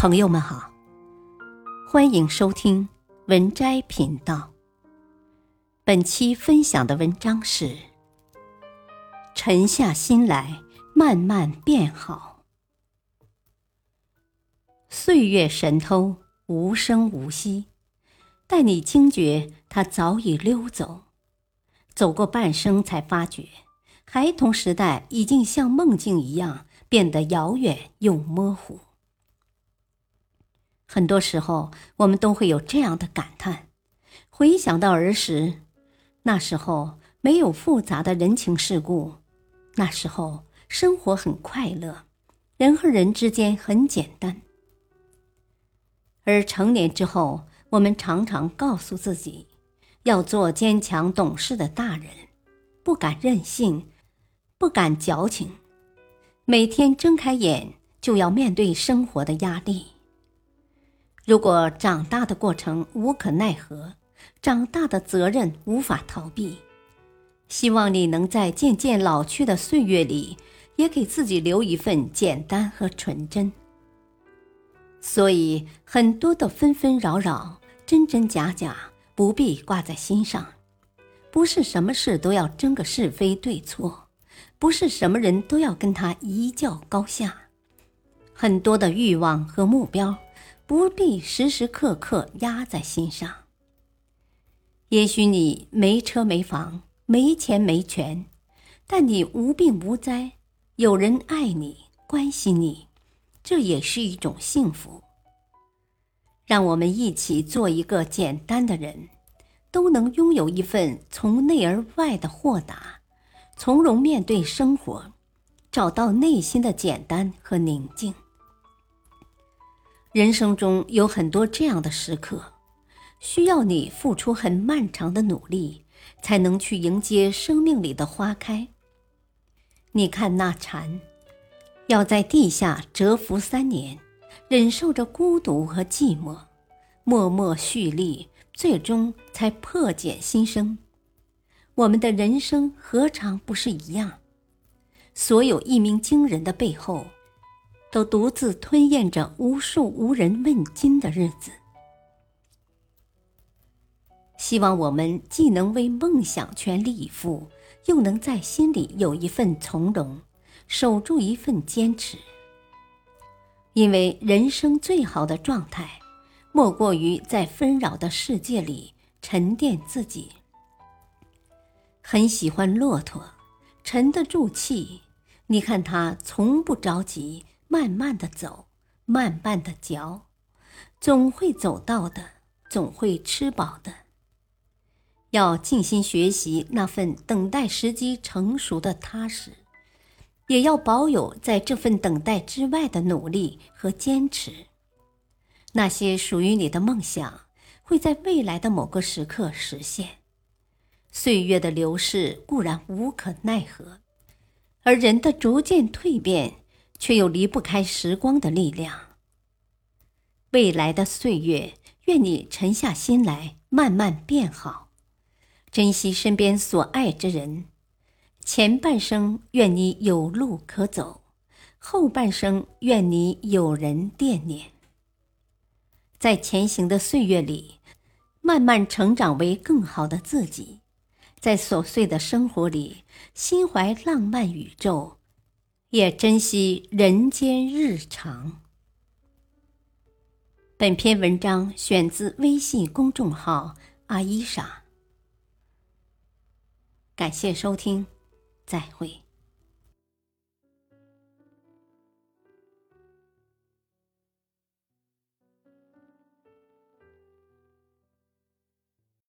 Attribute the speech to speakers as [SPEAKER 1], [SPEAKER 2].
[SPEAKER 1] 朋友们好，欢迎收听文摘频道。本期分享的文章是：沉下心来，慢慢变好。岁月神偷，无声无息，待你惊觉，它早已溜走。走过半生，才发觉，孩童时代已经像梦境一样，变得遥远又模糊。很多时候，我们都会有这样的感叹：回想到儿时，那时候没有复杂的人情世故，那时候生活很快乐，人和人之间很简单。而成年之后，我们常常告诉自己，要做坚强懂事的大人，不敢任性，不敢矫情，每天睁开眼就要面对生活的压力。如果长大的过程无可奈何，长大的责任无法逃避，希望你能在渐渐老去的岁月里，也给自己留一份简单和纯真。所以，很多的纷纷扰扰、真真假假，不必挂在心上。不是什么事都要争个是非对错，不是什么人都要跟他一较高下。很多的欲望和目标。不必时时刻刻压在心上。也许你没车没房，没钱没权，但你无病无灾，有人爱你关心你，这也是一种幸福。让我们一起做一个简单的人，都能拥有一份从内而外的豁达，从容面对生活，找到内心的简单和宁静。人生中有很多这样的时刻，需要你付出很漫长的努力，才能去迎接生命里的花开。你看那蝉，要在地下蛰伏三年，忍受着孤独和寂寞，默默蓄力，最终才破茧新生。我们的人生何尝不是一样？所有一鸣惊人的背后。都独自吞咽着无数无人问津的日子。希望我们既能为梦想全力以赴，又能在心里有一份从容，守住一份坚持。因为人生最好的状态，莫过于在纷扰的世界里沉淀自己。很喜欢骆驼，沉得住气。你看它从不着急。慢慢的走，慢慢的嚼，总会走到的，总会吃饱的。要静心学习那份等待时机成熟的踏实，也要保有在这份等待之外的努力和坚持。那些属于你的梦想，会在未来的某个时刻实现。岁月的流逝固然无可奈何，而人的逐渐蜕变。却又离不开时光的力量。未来的岁月，愿你沉下心来，慢慢变好，珍惜身边所爱之人。前半生愿你有路可走，后半生愿你有人惦念。在前行的岁月里，慢慢成长为更好的自己。在琐碎的生活里，心怀浪漫宇宙。也珍惜人间日常。本篇文章选自微信公众号“阿伊莎”。感谢收听，再会。